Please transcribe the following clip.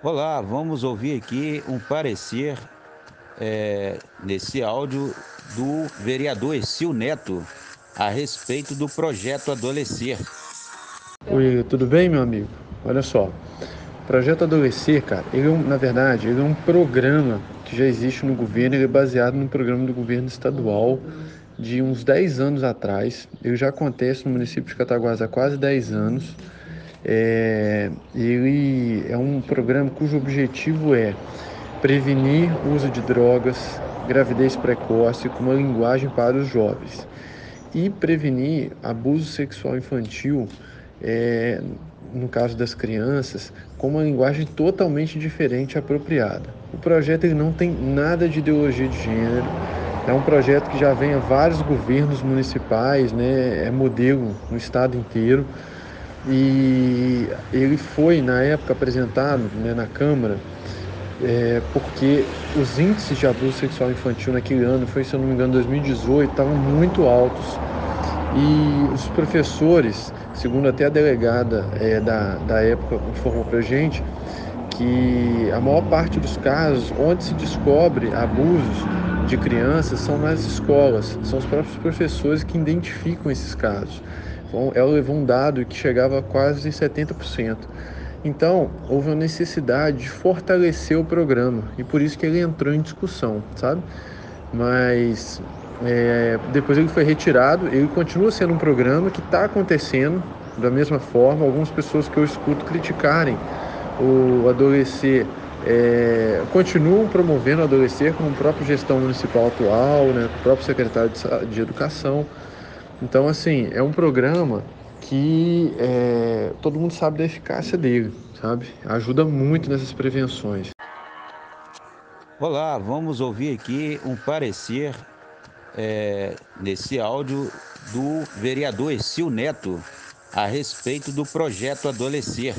Olá, vamos ouvir aqui um parecer é, nesse áudio do vereador Exil Neto a respeito do projeto Adolescer. Oi, tudo bem, meu amigo? Olha só, o projeto Adolescer, cara, ele é um, na verdade, ele é um programa que já existe no governo, ele é baseado no programa do governo estadual de uns 10 anos atrás. Ele já acontece no município de Cataguás há quase 10 anos. É, ele é um programa cujo objetivo é prevenir o uso de drogas, gravidez precoce com uma linguagem para os jovens e prevenir abuso sexual infantil, é, no caso das crianças, com uma linguagem totalmente diferente e apropriada. O projeto ele não tem nada de ideologia de gênero, é um projeto que já vem a vários governos municipais, né, é modelo no estado inteiro. E ele foi, na época, apresentado né, na Câmara, é, porque os índices de abuso sexual infantil naquele ano, foi, se eu não me engano, 2018, estavam muito altos. E os professores, segundo até a delegada é, da, da época, informou para gente, que a maior parte dos casos onde se descobre abusos de crianças são nas escolas, são os próprios professores que identificam esses casos. Ela levou um dado que chegava a quase 70%. Então, houve uma necessidade de fortalecer o programa e por isso que ele entrou em discussão, sabe? Mas é, depois ele foi retirado, ele continua sendo um programa que está acontecendo da mesma forma. Algumas pessoas que eu escuto criticarem o adolescer é, continuam promovendo o adolescer com a própria gestão municipal atual, né, o próprio secretário de, de Educação. Então, assim, é um programa que é, todo mundo sabe da eficácia dele, sabe? Ajuda muito nessas prevenções. Olá, vamos ouvir aqui um parecer é, nesse áudio do vereador Exil Neto a respeito do projeto Adolescer.